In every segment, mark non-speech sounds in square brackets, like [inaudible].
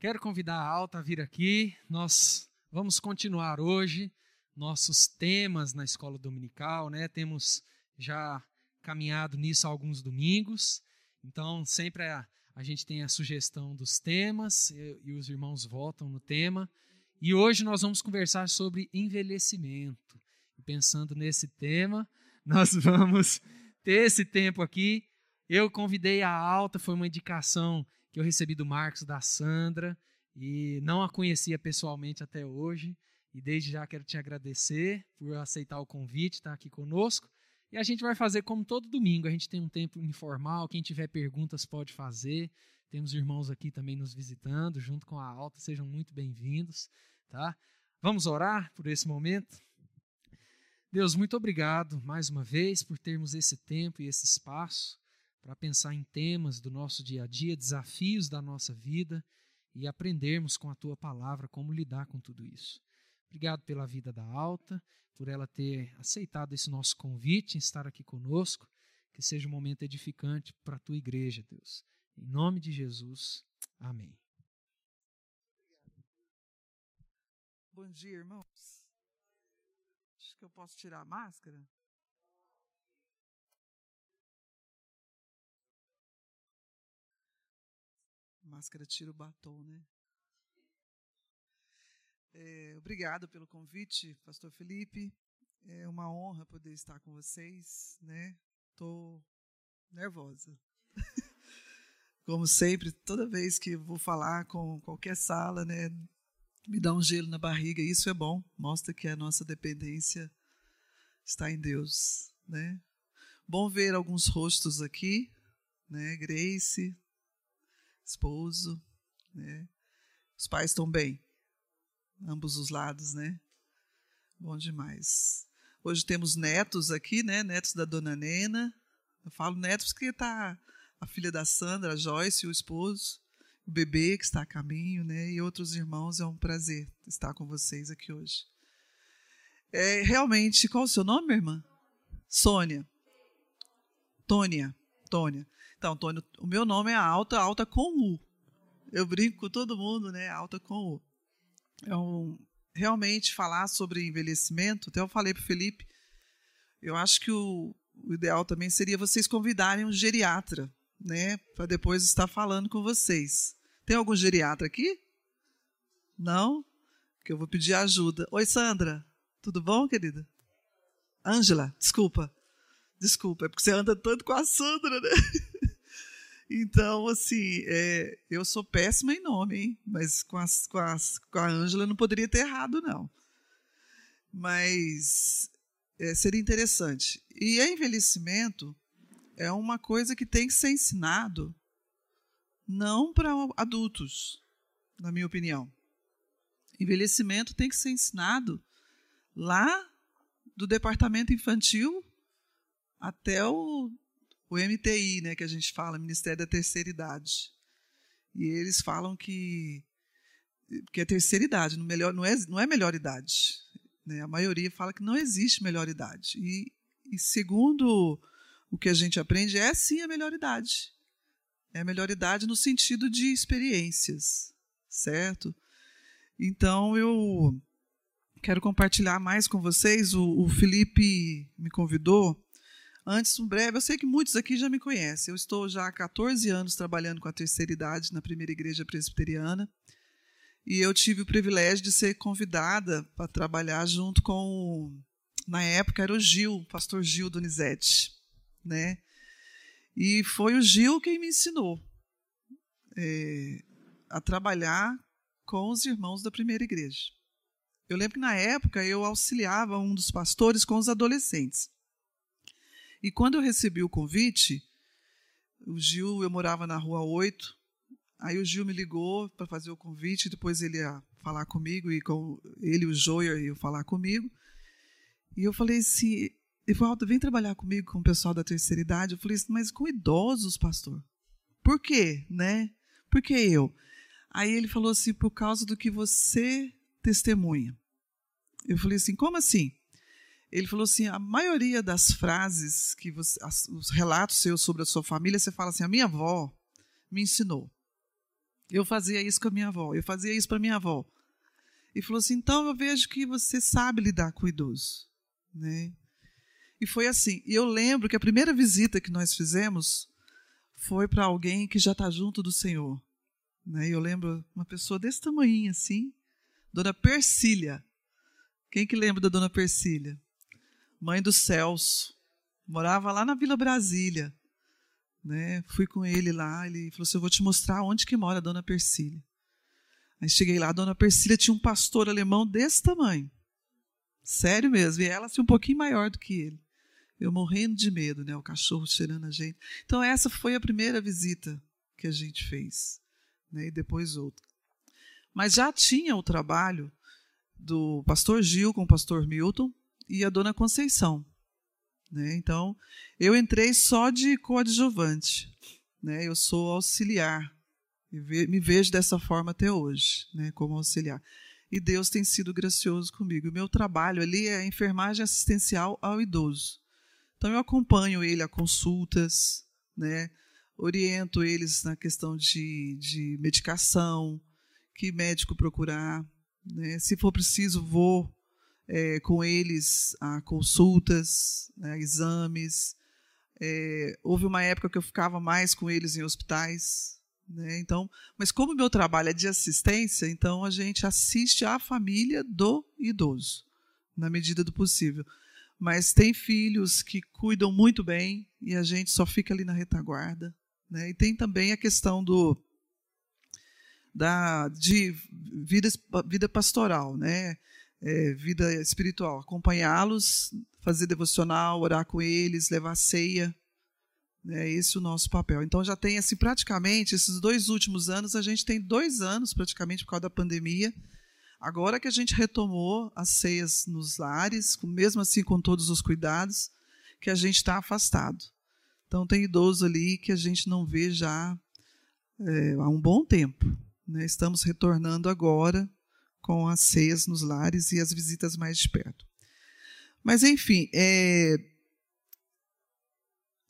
Quero convidar a Alta a vir aqui. Nós vamos continuar hoje nossos temas na escola dominical, né? Temos já caminhado nisso alguns domingos. Então, sempre a, a gente tem a sugestão dos temas e, e os irmãos votam no tema. E hoje nós vamos conversar sobre envelhecimento. E pensando nesse tema, [laughs] nós vamos ter esse tempo aqui. Eu convidei a Alta, foi uma indicação que eu recebi do Marcos, da Sandra, e não a conhecia pessoalmente até hoje. E desde já quero te agradecer por aceitar o convite, estar aqui conosco. E a gente vai fazer como todo domingo, a gente tem um tempo informal, quem tiver perguntas pode fazer. Temos irmãos aqui também nos visitando, junto com a Alta, sejam muito bem-vindos, tá? Vamos orar por esse momento? Deus, muito obrigado mais uma vez por termos esse tempo e esse espaço para pensar em temas do nosso dia a dia, desafios da nossa vida e aprendermos com a tua palavra como lidar com tudo isso. Obrigado pela vida da Alta, por ela ter aceitado esse nosso convite em estar aqui conosco. Que seja um momento edificante para a tua igreja, Deus. Em nome de Jesus. Amém. Bom dia, irmãos. Acho que eu posso tirar a máscara. Máscara tira o batom, né? É, obrigado pelo convite, Pastor Felipe. É uma honra poder estar com vocês, né? Tô nervosa. [laughs] Como sempre, toda vez que vou falar com qualquer sala, né, me dá um gelo na barriga. Isso é bom, mostra que a nossa dependência está em Deus, né? Bom ver alguns rostos aqui, né? Grace, esposo, né? Os pais estão bem, ambos os lados, né? Bom demais. Hoje temos netos aqui, né? Netos da dona Nena. Eu falo netos porque está a filha da Sandra, a Joyce, o esposo, o bebê que está a caminho, né? E outros irmãos. É um prazer estar com vocês aqui hoje. É, realmente, qual o seu nome, minha irmã? Sônia. Tônia. Tônia. Então, Antônio, o meu nome é Alta, Alta com U. Eu brinco com todo mundo, né? Alta com U. Um, realmente falar sobre envelhecimento, até eu falei para o Felipe, eu acho que o, o ideal também seria vocês convidarem um geriatra, né? Para depois estar falando com vocês. Tem algum geriatra aqui? Não? Que eu vou pedir ajuda. Oi, Sandra. Tudo bom, querida? Ângela, desculpa. Desculpa, é porque você anda tanto com a Sandra, né? [laughs] Então, assim, é, eu sou péssima em nome, hein? mas com, as, com, as, com a Ângela não poderia ter errado, não. Mas é, seria interessante. E envelhecimento é uma coisa que tem que ser ensinado não para adultos, na minha opinião. Envelhecimento tem que ser ensinado lá do departamento infantil até o o MTI, né, que a gente fala, Ministério da Terceira Idade. E eles falam que que é terceira idade, não, melhor, não, é, não é melhor idade. Né? A maioria fala que não existe melhor idade. E, e segundo o que a gente aprende, é sim a melhor idade. É a melhor idade no sentido de experiências, certo? Então eu quero compartilhar mais com vocês. O, o Felipe me convidou Antes, um breve, eu sei que muitos aqui já me conhecem. Eu estou já há 14 anos trabalhando com a terceira idade na primeira igreja presbiteriana. E eu tive o privilégio de ser convidada para trabalhar junto com, na época era o Gil, o pastor Gil Donizete, né? E foi o Gil quem me ensinou é, a trabalhar com os irmãos da primeira igreja. Eu lembro que na época eu auxiliava um dos pastores com os adolescentes. E quando eu recebi o convite, o Gil, eu morava na rua 8, aí o Gil me ligou para fazer o convite, depois ele ia falar comigo, e com ele, o Joia, iam falar comigo. E eu falei assim, falou, vem trabalhar comigo com o pessoal da terceira idade. Eu falei assim, mas com idosos, pastor? Por quê, né? Por que eu? Aí ele falou assim, por causa do que você testemunha. Eu falei assim, como assim? Ele falou assim: a maioria das frases que você, as, os relatos seus sobre a sua família, você fala assim: a minha avó me ensinou. Eu fazia isso com a minha avó, eu fazia isso para minha avó. E falou assim: então eu vejo que você sabe lidar com o idoso. Né? E foi assim. E eu lembro que a primeira visita que nós fizemos foi para alguém que já está junto do Senhor. Né? E eu lembro uma pessoa desse tamanho assim, Dona Persília. Quem que lembra da Dona Persília? Mãe do Celso. Morava lá na Vila Brasília. Né? Fui com ele lá, ele falou assim: Eu vou te mostrar onde que mora a Dona Persília. Aí cheguei lá, a Dona Persília tinha um pastor alemão desse tamanho. Sério mesmo. E ela assim, um pouquinho maior do que ele. Eu morrendo de medo, né? O cachorro cheirando a gente. Então, essa foi a primeira visita que a gente fez. Né? E depois outra. Mas já tinha o trabalho do pastor Gil com o pastor Milton e a dona Conceição. Né? Então, eu entrei só de coadjuvante. Né? Eu sou auxiliar. E me vejo dessa forma até hoje, né? como auxiliar. E Deus tem sido gracioso comigo. O meu trabalho ali é enfermagem assistencial ao idoso. Então, eu acompanho ele a consultas, né? oriento eles na questão de, de medicação, que médico procurar. Né? Se for preciso, vou é, com eles a consultas, né, exames. É, houve uma época que eu ficava mais com eles em hospitais. Né? Então, mas como o meu trabalho é de assistência, então a gente assiste a família do idoso, na medida do possível. Mas tem filhos que cuidam muito bem e a gente só fica ali na retaguarda. Né? E tem também a questão do da, de vida, vida pastoral, né? É, vida espiritual, acompanhá-los, fazer devocional, orar com eles, levar ceia. É esse o nosso papel. Então já tem assim praticamente esses dois últimos anos, a gente tem dois anos praticamente por causa da pandemia. Agora que a gente retomou as ceias nos lares, mesmo assim com todos os cuidados, que a gente está afastado. Então tem idoso ali que a gente não vê já é, há um bom tempo. Né? Estamos retornando agora com as ceias nos lares e as visitas mais de perto. Mas, enfim, é...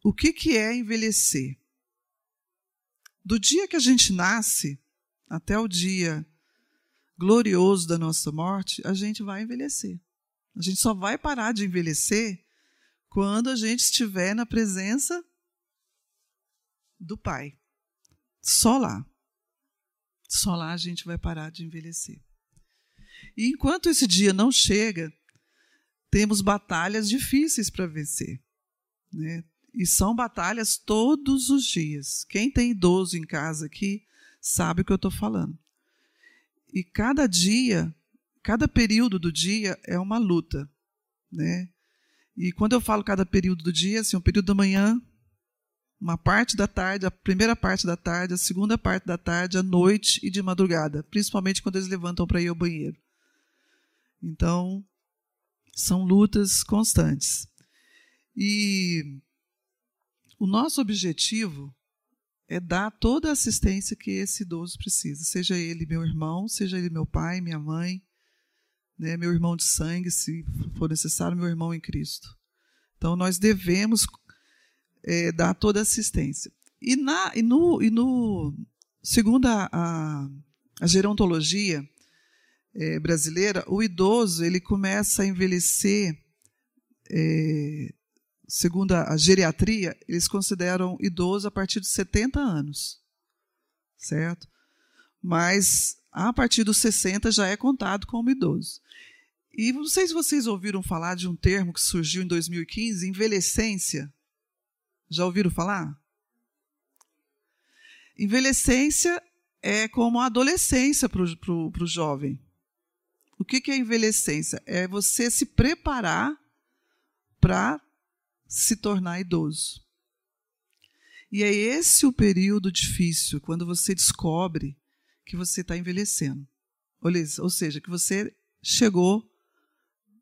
o que, que é envelhecer? Do dia que a gente nasce até o dia glorioso da nossa morte, a gente vai envelhecer. A gente só vai parar de envelhecer quando a gente estiver na presença do Pai. Só lá. Só lá a gente vai parar de envelhecer. E enquanto esse dia não chega, temos batalhas difíceis para vencer. Né? E são batalhas todos os dias. Quem tem idoso em casa aqui sabe o que eu estou falando. E cada dia, cada período do dia é uma luta. Né? E quando eu falo cada período do dia, assim, um período da manhã, uma parte da tarde, a primeira parte da tarde, a segunda parte da tarde, à noite e de madrugada, principalmente quando eles levantam para ir ao banheiro. Então, são lutas constantes. E o nosso objetivo é dar toda a assistência que esse idoso precisa, seja ele meu irmão, seja ele meu pai, minha mãe, né, meu irmão de sangue, se for necessário, meu irmão em Cristo. Então, nós devemos é, dar toda a assistência. E, na, e, no, e no, segundo a, a, a gerontologia, é, brasileira, o idoso ele começa a envelhecer, é, segundo a, a geriatria, eles consideram idoso a partir de 70 anos, certo? Mas a partir dos 60 já é contado como idoso. E não sei se vocês ouviram falar de um termo que surgiu em 2015, envelhecência. Já ouviram falar? Envelhecência é como a adolescência para o jovem. O que, é envelhecência? É você se preparar para se tornar idoso. E é esse o período difícil, quando você descobre que você está envelhecendo. Ou seja, que você chegou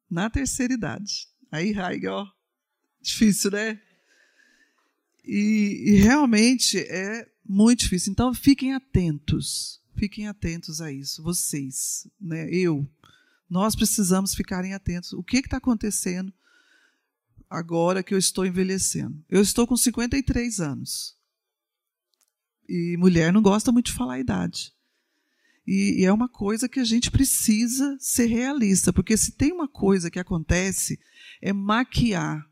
na terceira idade. Aí, Raig, ó, difícil, né? E, e, realmente é muito difícil. Então, fiquem atentos. Fiquem atentos a isso. Vocês, né? eu, nós precisamos ficarem atentos. O que está acontecendo agora que eu estou envelhecendo? Eu estou com 53 anos. E mulher não gosta muito de falar a idade. E, e é uma coisa que a gente precisa ser realista, porque se tem uma coisa que acontece, é maquiar,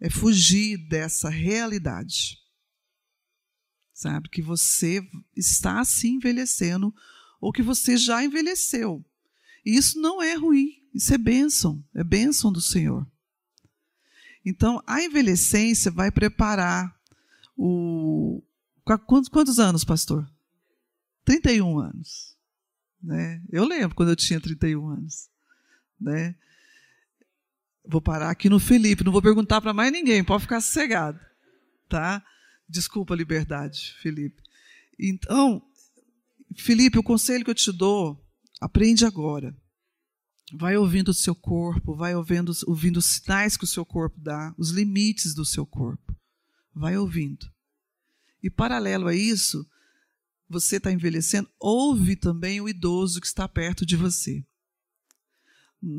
é fugir dessa realidade. Sabe? Que você está se envelhecendo ou que você já envelheceu. E isso não é ruim, isso é bênção, é bênção do Senhor. Então, a envelhecência vai preparar o. Quantos, quantos anos, pastor? 31 anos. Né? Eu lembro quando eu tinha 31 anos. Né? Vou parar aqui no Felipe, não vou perguntar para mais ninguém, pode ficar sossegado. Tá? Desculpa a liberdade, Felipe. Então, Felipe, o conselho que eu te dou, aprende agora. Vai ouvindo o seu corpo, vai ouvindo, ouvindo os sinais que o seu corpo dá, os limites do seu corpo. Vai ouvindo. E paralelo a isso, você está envelhecendo, ouve também o idoso que está perto de você.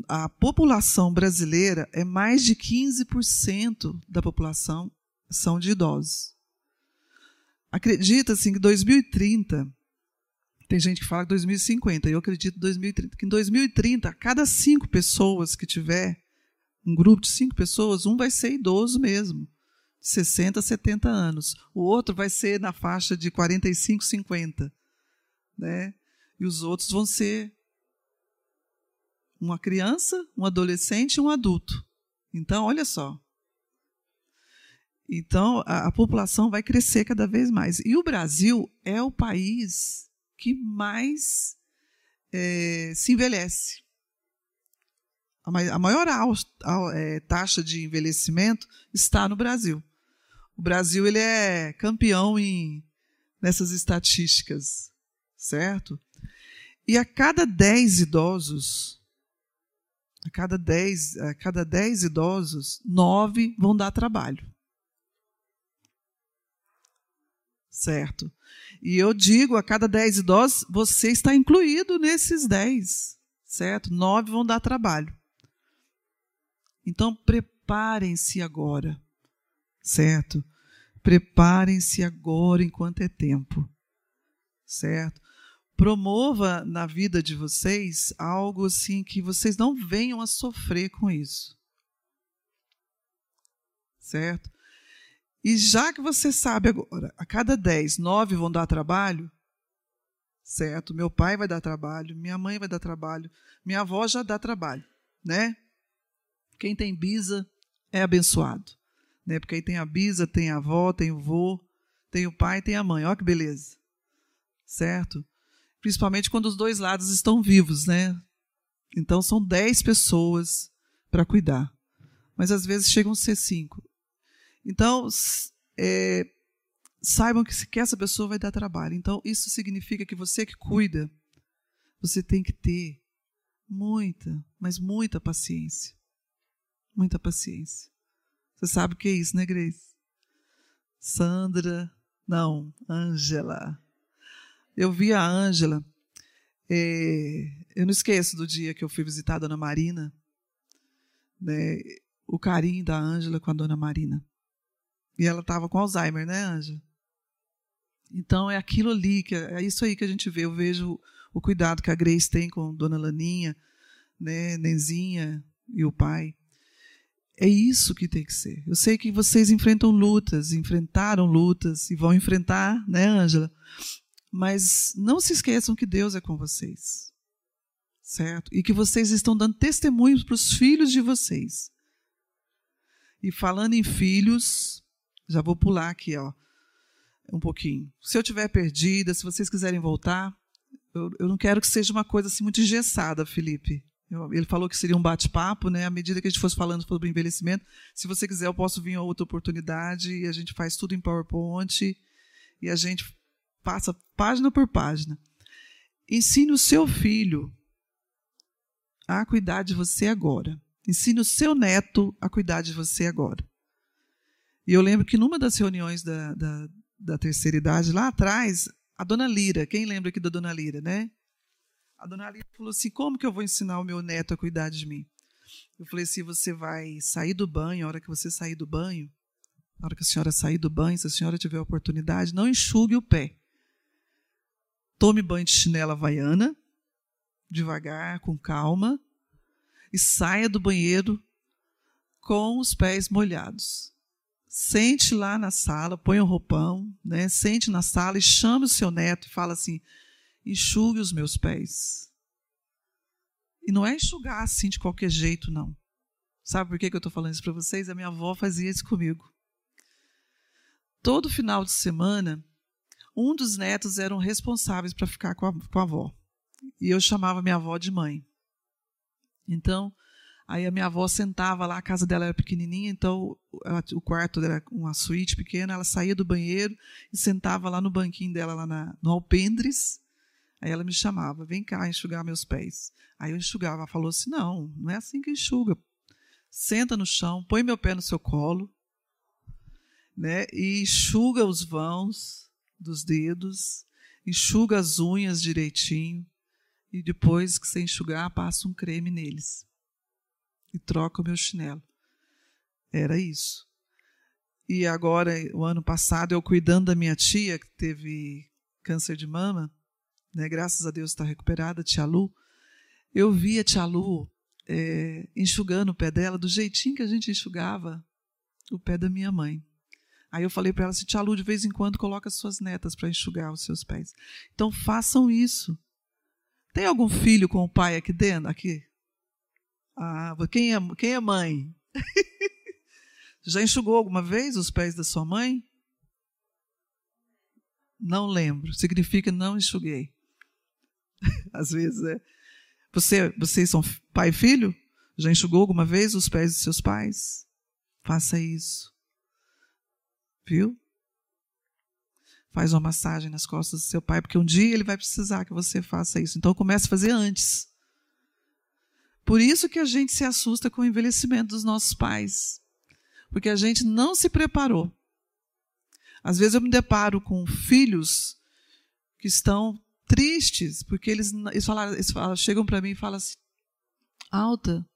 A população brasileira é mais de 15% da população são de idosos. Acredita-se que em 2030 tem gente que fala 2050, eu acredito 2030. Que em 2030, a cada cinco pessoas que tiver, um grupo de cinco pessoas, um vai ser idoso mesmo, de 60, 70 anos. O outro vai ser na faixa de 45, 50. Né? E os outros vão ser uma criança, um adolescente e um adulto. Então, olha só. Então, a, a população vai crescer cada vez mais. E o Brasil é o país que mais é, se envelhece. A maior é, taxa de envelhecimento está no Brasil. O Brasil ele é campeão em, nessas estatísticas, certo? E a cada 10 idosos, a cada 10, a cada 10 idosos, 9 vão dar trabalho. Certo? E eu digo, a cada 10 idosos, você está incluído nesses 10, certo? Nove vão dar trabalho. Então, preparem-se agora, certo? Preparem-se agora enquanto é tempo, certo? Promova na vida de vocês algo assim que vocês não venham a sofrer com isso, certo? E já que você sabe agora, a cada 10, 9 vão dar trabalho, certo? Meu pai vai dar trabalho, minha mãe vai dar trabalho, minha avó já dá trabalho, né? Quem tem bisa é abençoado, né? Porque aí tem a bisa, tem a avó, tem o vô, tem o pai, tem a mãe. Olha que beleza, certo? Principalmente quando os dois lados estão vivos, né? Então são 10 pessoas para cuidar. Mas às vezes chegam a ser cinco. Então, é, saibam que, que essa pessoa vai dar trabalho. Então, isso significa que você que cuida, você tem que ter muita, mas muita paciência. Muita paciência. Você sabe o que é isso, né, Grace? Sandra, não, Ângela. Eu vi a Ângela, é, eu não esqueço do dia que eu fui visitar a dona Marina, né, o carinho da Ângela com a dona Marina. E ela estava com Alzheimer, né, Anja? Então é aquilo ali, que é, é isso aí que a gente vê. Eu vejo o cuidado que a Grace tem com Dona Laninha, né, Nenzinha e o pai. É isso que tem que ser. Eu sei que vocês enfrentam lutas, enfrentaram lutas e vão enfrentar, né, Ângela? Mas não se esqueçam que Deus é com vocês. Certo? E que vocês estão dando testemunhos para os filhos de vocês. E falando em filhos, já vou pular aqui, ó, um pouquinho. Se eu tiver perdida, se vocês quiserem voltar, eu, eu não quero que seja uma coisa assim muito engessada, Felipe. Eu, ele falou que seria um bate-papo, né? À medida que a gente fosse falando sobre envelhecimento, se você quiser, eu posso vir em outra oportunidade e a gente faz tudo em PowerPoint e a gente passa página por página. Ensine o seu filho a cuidar de você agora. Ensine o seu neto a cuidar de você agora. E eu lembro que numa das reuniões da, da, da terceira idade, lá atrás, a dona Lira, quem lembra aqui da dona Lira, né? A dona Lira falou assim: como que eu vou ensinar o meu neto a cuidar de mim? Eu falei assim: você vai sair do banho, a hora que você sair do banho, na hora que a senhora sair do banho, se a senhora tiver a oportunidade, não enxugue o pé. tome banho de chinela havaiana, devagar, com calma, e saia do banheiro com os pés molhados. Sente lá na sala, põe o um roupão, né? sente na sala e chame o seu neto e fala assim: enxugue os meus pés. E não é enxugar assim de qualquer jeito, não. Sabe por que eu estou falando isso para vocês? A minha avó fazia isso comigo. Todo final de semana, um dos netos eram responsáveis para ficar com a, com a avó. E eu chamava minha avó de mãe. Então, aí a minha avó sentava lá, a casa dela era pequenininha, então ela, o quarto era uma suíte pequena, ela saía do banheiro e sentava lá no banquinho dela, lá na, no alpendres. Aí ela me chamava, vem cá enxugar meus pés. Aí eu enxugava, ela falou assim, não, não é assim que enxuga. Senta no chão, põe meu pé no seu colo, né, e enxuga os vãos dos dedos, enxuga as unhas direitinho, e depois que você enxugar, passa um creme neles. E troca o meu chinelo. Era isso. E agora, o ano passado, eu cuidando da minha tia, que teve câncer de mama, né, graças a Deus está recuperada, tia Lu, eu vi a tia Lu é, enxugando o pé dela do jeitinho que a gente enxugava o pé da minha mãe. Aí eu falei para ela assim, tia Lu, de vez em quando coloca suas netas para enxugar os seus pés. Então façam isso. Tem algum filho com o pai aqui dentro? Aqui? Ah, quem é, quem é mãe? [laughs] Já enxugou alguma vez os pés da sua mãe? Não lembro. Significa não enxuguei. [laughs] Às vezes é. Você, vocês são pai e filho? Já enxugou alguma vez os pés de seus pais? Faça isso. Viu? Faz uma massagem nas costas do seu pai, porque um dia ele vai precisar que você faça isso. Então comece a fazer antes. Por isso que a gente se assusta com o envelhecimento dos nossos pais. Porque a gente não se preparou. Às vezes eu me deparo com filhos que estão tristes, porque eles, eles, falaram, eles chegam para mim e falam assim: Alta,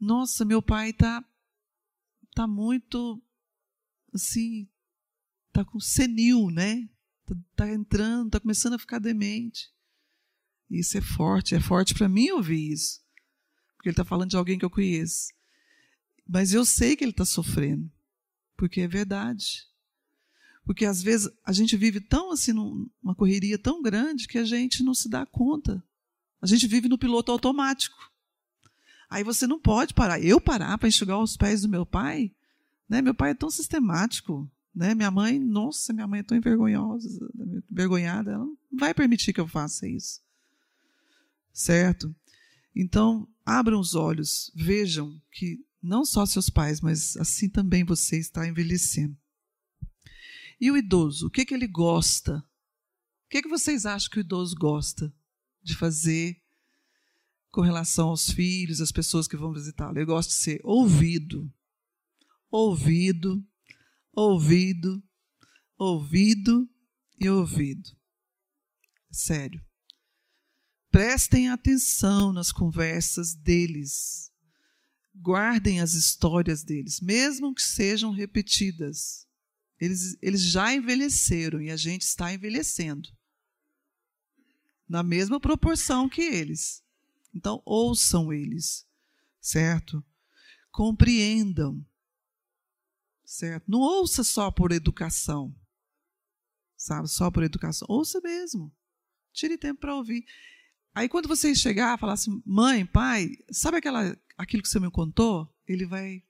nossa, meu pai está tá muito assim, tá com senil, né? Tá, tá entrando, tá começando a ficar demente. Isso é forte, é forte para mim ouvir isso. Porque ele está falando de alguém que eu conheço. Mas eu sei que ele está sofrendo, porque é verdade. Porque às vezes a gente vive tão assim, numa correria tão grande que a gente não se dá conta. A gente vive no piloto automático. Aí você não pode parar. Eu parar para enxugar os pés do meu pai? Né? Meu pai é tão sistemático. Né? Minha mãe, nossa, minha mãe é tão envergonhosa, envergonhada, ela não vai permitir que eu faça isso. Certo? Então, abram os olhos, vejam que não só seus pais, mas assim também você está envelhecendo. E o idoso, o que, que ele gosta? O que, que vocês acham que o idoso gosta de fazer com relação aos filhos, às pessoas que vão visitá-lo? Ele gosta de ser ouvido, ouvido, ouvido, ouvido e ouvido. Sério. Prestem atenção nas conversas deles. Guardem as histórias deles, mesmo que sejam repetidas. Eles, eles já envelheceram e a gente está envelhecendo. Na mesma proporção que eles. Então, ouçam eles, certo? Compreendam, certo? Não ouça só por educação, sabe? Só por educação. Ouça mesmo. Tire tempo para ouvir. Aí, quando você chegar e falar assim, mãe, pai, sabe aquela, aquilo que você me contou? Ele vai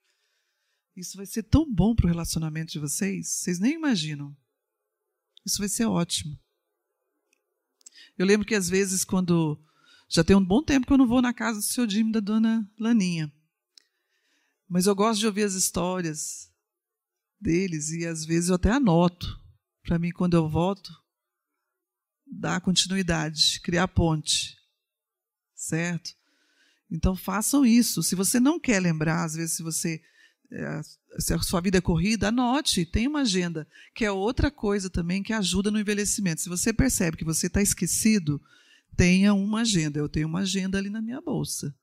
isso vai ser tão bom para o relacionamento de vocês, vocês nem imaginam. Isso vai ser ótimo. Eu lembro que às vezes, quando. Já tem um bom tempo que eu não vou na casa do seu Jimmy e da dona Laninha. Mas eu gosto de ouvir as histórias deles e às vezes eu até anoto. Para mim, quando eu volto, dar continuidade, criar ponte. Certo? Então façam isso. Se você não quer lembrar, às vezes, se você é, se a sua vida é corrida, anote, tem uma agenda, que é outra coisa também que ajuda no envelhecimento. Se você percebe que você está esquecido, tenha uma agenda. Eu tenho uma agenda ali na minha bolsa,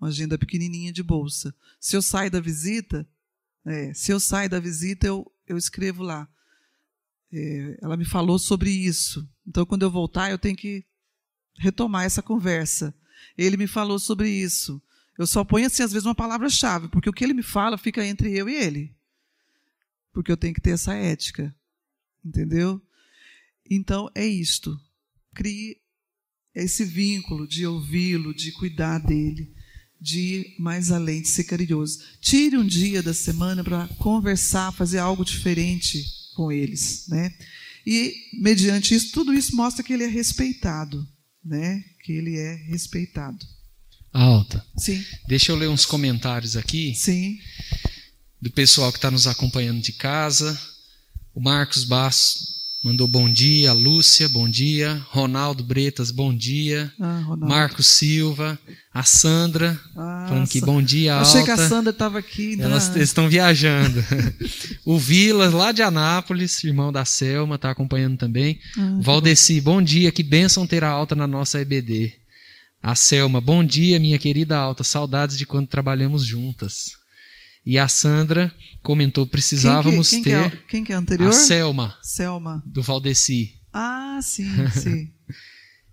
uma agenda pequenininha de bolsa. Se eu saio da visita, é, se eu saio da visita, eu, eu escrevo lá. É, ela me falou sobre isso. Então, quando eu voltar, eu tenho que retomar essa conversa. Ele me falou sobre isso. Eu só ponho, assim, às vezes, uma palavra-chave, porque o que ele me fala fica entre eu e ele. Porque eu tenho que ter essa ética. Entendeu? Então, é isto. Crie esse vínculo de ouvi-lo, de cuidar dele, de ir mais além, de ser carinhoso. Tire um dia da semana para conversar, fazer algo diferente com eles, né? E mediante isso, tudo isso mostra que ele é respeitado, né? Que ele é respeitado. Alta. Sim. Deixa eu ler uns comentários aqui. Sim. Do pessoal que está nos acompanhando de casa. O Marcos Basso Mandou bom dia, Lúcia, bom dia. Ronaldo Bretas, bom dia. Ah, Marcos Silva, a Sandra, ah, falando que bom dia, alta. Achei que a Sandra estava aqui. Né? Elas estão viajando. [laughs] o Vilas, lá de Anápolis, irmão da Selma, está acompanhando também. Ah, Valdeci, bom dia, que bênção ter a alta na nossa EBD. A Selma, bom dia, minha querida alta, saudades de quando trabalhamos juntas. E a Sandra comentou: precisávamos quem que, quem ter. Que é, quem que é anterior? A Selma. Selma. Do Valdeci. Ah, sim, [laughs] sim.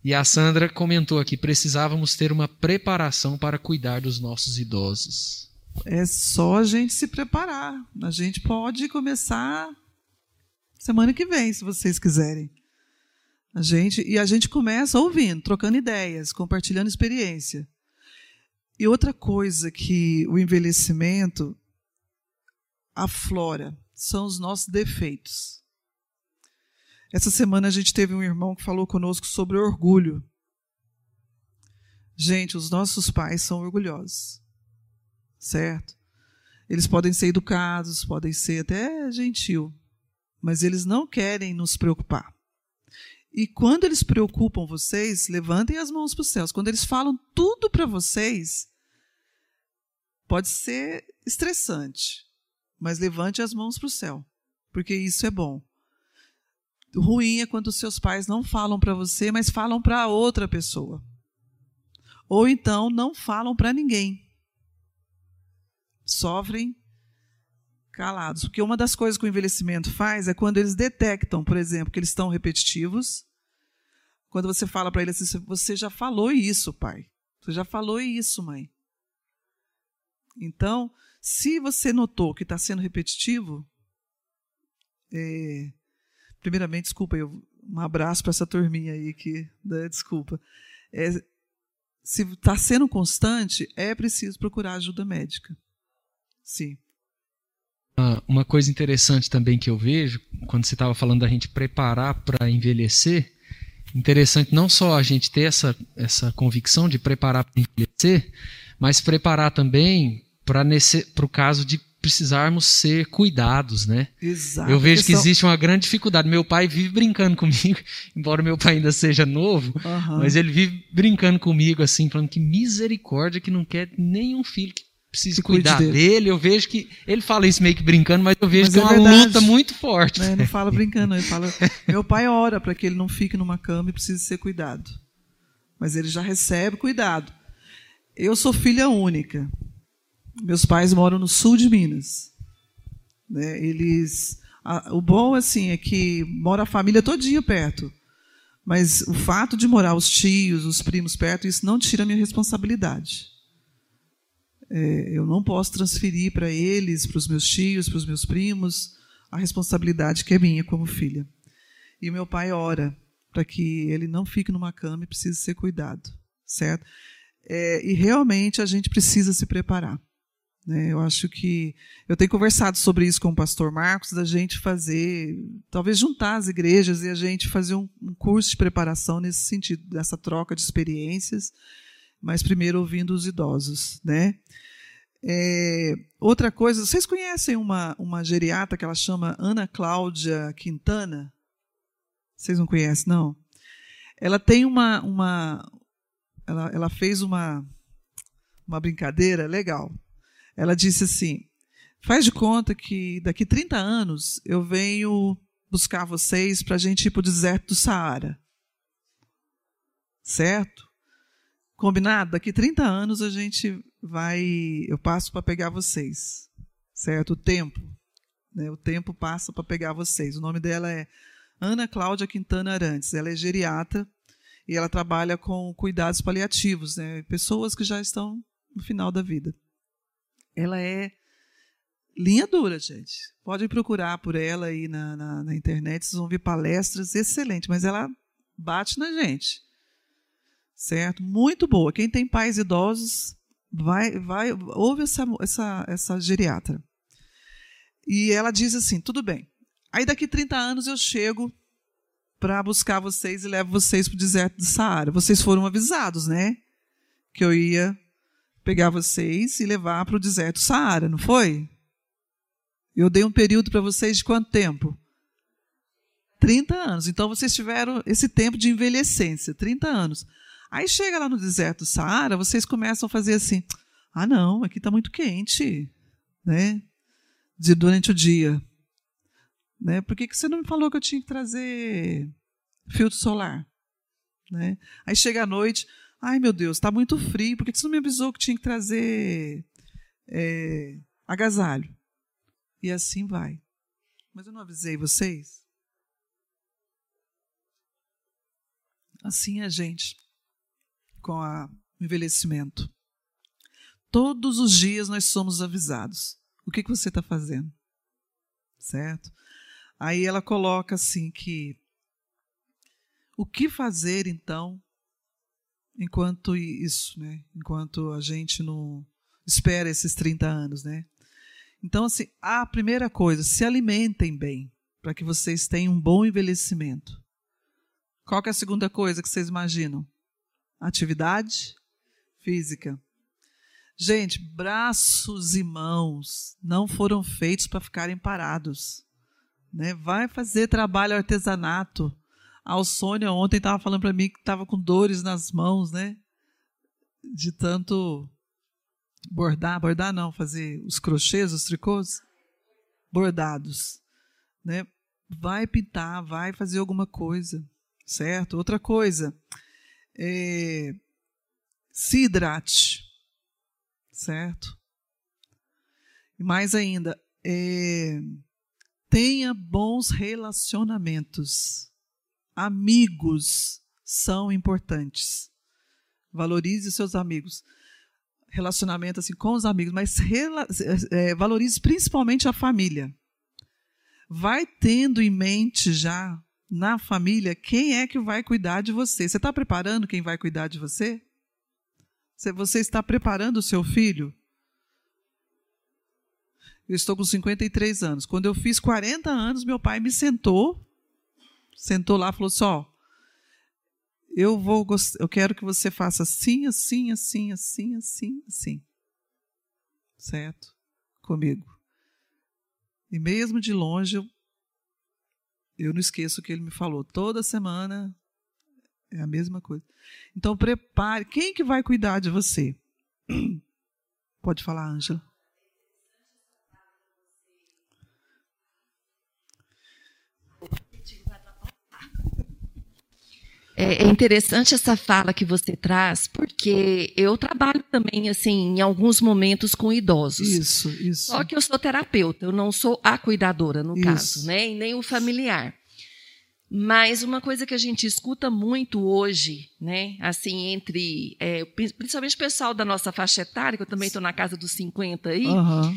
e a Sandra comentou aqui: precisávamos ter uma preparação para cuidar dos nossos idosos. É só a gente se preparar. A gente pode começar semana que vem, se vocês quiserem. A gente e a gente começa ouvindo, trocando ideias, compartilhando experiência. E outra coisa que o envelhecimento aflora são os nossos defeitos. Essa semana a gente teve um irmão que falou conosco sobre orgulho. Gente, os nossos pais são orgulhosos, certo? Eles podem ser educados, podem ser até gentil, mas eles não querem nos preocupar. E quando eles preocupam vocês, levantem as mãos para os céus. Quando eles falam tudo para vocês, pode ser estressante mas levante as mãos para o céu, porque isso é bom. Ruim é quando seus pais não falam para você, mas falam para outra pessoa. Ou então não falam para ninguém. Sofrem calados. Porque uma das coisas que o envelhecimento faz é quando eles detectam, por exemplo, que eles estão repetitivos. Quando você fala para eles assim, você já falou isso, pai. Você já falou isso, mãe. Então, se você notou que está sendo repetitivo, é, primeiramente, desculpa, eu, um abraço para essa turminha aí que, né, desculpa. É, se está sendo constante, é preciso procurar ajuda médica. Sim. Ah, uma coisa interessante também que eu vejo, quando você estava falando da gente preparar para envelhecer, interessante não só a gente ter essa, essa convicção de preparar para envelhecer, mas preparar também para o caso de precisarmos ser cuidados, né? Exato. Eu vejo que existe uma grande dificuldade. Meu pai vive brincando comigo, [laughs] embora meu pai ainda seja novo, uhum. mas ele vive brincando comigo assim, falando que misericórdia que não quer nenhum filho que precise cuidar dele. dele. Eu vejo que ele fala isso meio que brincando, mas eu vejo mas que é, é uma verdade. luta muito forte. Não, ele não fala brincando, ele fala. [laughs] meu pai ora para que ele não fique numa cama e precise ser cuidado, mas ele já recebe cuidado. Eu sou filha única. Meus pais moram no sul de Minas. Né? Eles, a, o bom assim é que mora a família todinha perto. Mas o fato de morar os tios, os primos perto, isso não tira a minha responsabilidade. É, eu não posso transferir para eles, para os meus tios, para os meus primos, a responsabilidade que é minha como filha. E meu pai ora para que ele não fique numa cama e precise ser cuidado, certo? É, e realmente a gente precisa se preparar. Né? Eu acho que eu tenho conversado sobre isso com o pastor Marcos, da gente fazer, talvez juntar as igrejas e a gente fazer um, um curso de preparação nesse sentido, dessa troca de experiências, mas primeiro ouvindo os idosos. Né? É, outra coisa, vocês conhecem uma, uma geriata que ela chama Ana Cláudia Quintana? Vocês não conhecem, não? Ela tem uma. uma ela, ela fez uma, uma brincadeira legal ela disse assim: faz de conta que daqui 30 anos eu venho buscar vocês para a gente ir para o deserto do Saara. Certo? Combinado? Daqui 30 anos a gente vai. Eu passo para pegar vocês. Certo? O tempo. Né? O tempo passa para pegar vocês. O nome dela é Ana Cláudia Quintana Arantes. Ela é geriatra e ela trabalha com cuidados paliativos, né? pessoas que já estão no final da vida. Ela é linha dura, gente. Pode procurar por ela aí na, na, na internet, vocês vão ver palestras excelentes, mas ela bate na gente. Certo? Muito boa. Quem tem pais idosos, vai, vai, ouve essa, essa, essa geriatra. E ela diz assim: tudo bem. Aí daqui 30 anos eu chego para buscar vocês e levo vocês para o deserto de Saara. Vocês foram avisados, né? Que eu ia pegar vocês e levar para o deserto Saara, não foi? Eu dei um período para vocês de quanto tempo? 30 anos. Então vocês tiveram esse tempo de envelhecência, 30 anos. Aí chega lá no deserto Saara, vocês começam a fazer assim: ah, não, aqui está muito quente, né? De, durante o dia. Né? Por que, que você não me falou que eu tinha que trazer filtro solar? Né? Aí chega a noite, ai meu Deus, está muito frio, por que, você não me avisou que tinha que trazer é, agasalho? E assim vai. Mas eu não avisei vocês? Assim é a gente com o envelhecimento. Todos os dias nós somos avisados. O que, que você está fazendo? Certo? Aí ela coloca assim que o que fazer então enquanto isso, né? Enquanto a gente não espera esses 30 anos, né? Então assim, a primeira coisa, se alimentem bem, para que vocês tenham um bom envelhecimento. Qual é a segunda coisa que vocês imaginam? atividade física. Gente, braços e mãos não foram feitos para ficarem parados. Né? Vai fazer trabalho artesanato. A Alsônia ontem estava falando para mim que estava com dores nas mãos, né? De tanto bordar, bordar não, fazer os crochês, os tricôs, bordados, né? Vai pintar, vai fazer alguma coisa, certo? Outra coisa, é, se hidrate, certo? E mais ainda, é, tenha bons relacionamentos. Amigos são importantes. Valorize seus amigos. Relacionamento assim com os amigos, mas é, valorize principalmente a família. Vai tendo em mente já na família, quem é que vai cuidar de você? Você está preparando quem vai cuidar de você? Você está preparando o seu filho? Eu estou com 53 anos. Quando eu fiz 40 anos, meu pai me sentou, sentou lá e falou assim: ó, eu vou, eu quero que você faça assim, assim, assim, assim, assim, assim, certo? Comigo. E mesmo de longe eu eu não esqueço o que ele me falou. Toda semana é a mesma coisa. Então prepare. Quem que vai cuidar de você? [clears throat] Pode falar, Ângela. É, é interessante essa fala que você traz, porque eu trabalho também, assim, em alguns momentos com idosos. Isso, isso. Só que eu sou terapeuta, eu não sou a cuidadora, no isso. caso, né? E nem o familiar. Mas uma coisa que a gente escuta muito hoje, né, assim, entre, é, principalmente o pessoal da nossa faixa etária, que eu também estou na casa dos 50 aí, uhum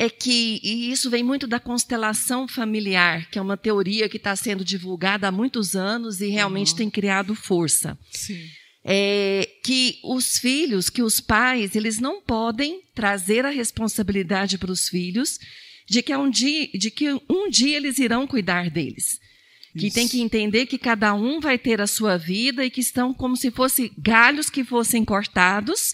é que, e isso vem muito da constelação familiar, que é uma teoria que está sendo divulgada há muitos anos e realmente uhum. tem criado força. Sim. É, que os filhos, que os pais, eles não podem trazer a responsabilidade para os filhos de que, um dia, de que um dia eles irão cuidar deles. Isso. Que tem que entender que cada um vai ter a sua vida e que estão como se fossem galhos que fossem cortados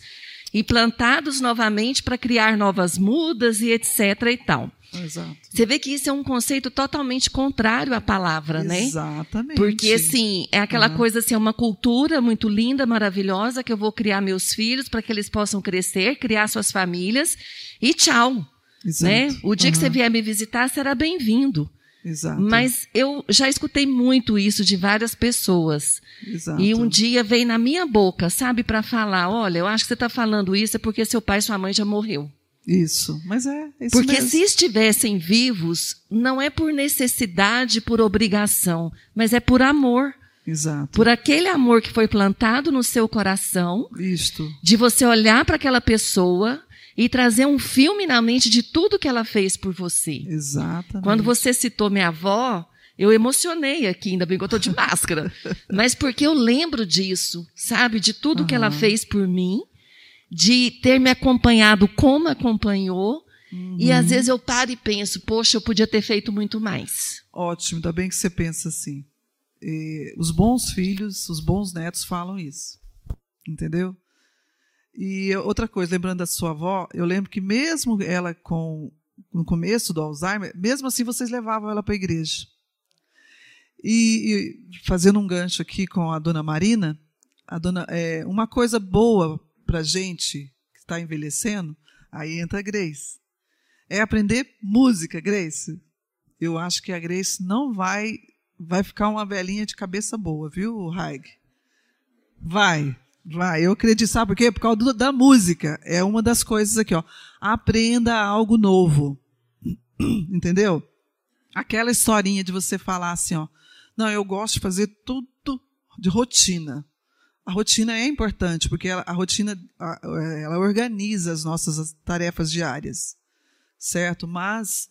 e plantados novamente para criar novas mudas e etc. e tal. Exato. Você vê que isso é um conceito totalmente contrário à palavra, Exatamente. né? Exatamente. Porque, assim, é aquela uhum. coisa, assim, é uma cultura muito linda, maravilhosa, que eu vou criar meus filhos para que eles possam crescer, criar suas famílias e tchau. Exato. Né? O dia uhum. que você vier me visitar, será bem-vindo. Exato. Mas eu já escutei muito isso de várias pessoas. Exato. E um dia veio na minha boca, sabe, para falar: olha, eu acho que você está falando isso é porque seu pai e sua mãe já morreu. Isso, mas é. é isso Porque mesmo. se estivessem vivos, não é por necessidade, por obrigação, mas é por amor. Exato. Por aquele amor que foi plantado no seu coração, Isto. de você olhar para aquela pessoa e trazer um filme na mente de tudo que ela fez por você. Exatamente. Quando você citou minha avó, eu emocionei aqui, ainda bem que eu estou de [laughs] máscara. Mas porque eu lembro disso, sabe? De tudo uhum. que ela fez por mim, de ter me acompanhado como acompanhou. Uhum. E às vezes eu paro e penso, poxa, eu podia ter feito muito mais. Ótimo, ainda bem que você pensa assim. E os bons filhos, os bons netos falam isso. Entendeu? E outra coisa, lembrando da sua avó, eu lembro que mesmo ela com no começo do Alzheimer, mesmo assim vocês levavam ela para a igreja. E, e, fazendo um gancho aqui com a dona Marina, a dona, é, uma coisa boa para gente que está envelhecendo, aí entra a Grace, é aprender música, Grace. Eu acho que a Grace não vai vai ficar uma velhinha de cabeça boa, viu, Haig? Vai, vai. Eu acredito, sabe por quê? Por causa do, da música. É uma das coisas aqui, ó. Aprenda algo novo. [clears throat] Entendeu? Aquela historinha de você falar assim, ó. Não, eu gosto de fazer tudo de rotina. A rotina é importante, porque ela, a rotina ela organiza as nossas tarefas diárias. Certo? Mas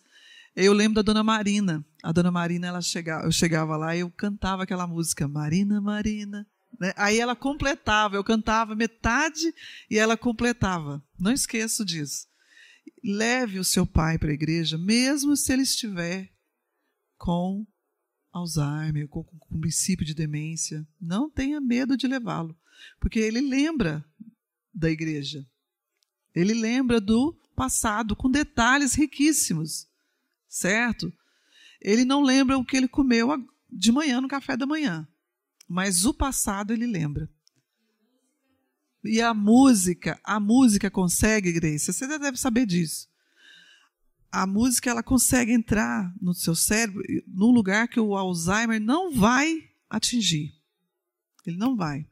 eu lembro da dona Marina. A dona Marina, ela chegava, eu chegava lá e eu cantava aquela música, Marina, Marina. Né? Aí ela completava, eu cantava metade e ela completava. Não esqueço disso. Leve o seu pai para a igreja, mesmo se ele estiver com Alzheimer, com, com, com princípio de demência. Não tenha medo de levá-lo, porque ele lembra da igreja. Ele lembra do passado com detalhes riquíssimos certo? Ele não lembra o que ele comeu de manhã no café da manhã, mas o passado ele lembra. E a música, a música consegue, Grace, você já deve saber disso. A música ela consegue entrar no seu cérebro num lugar que o Alzheimer não vai atingir. Ele não vai.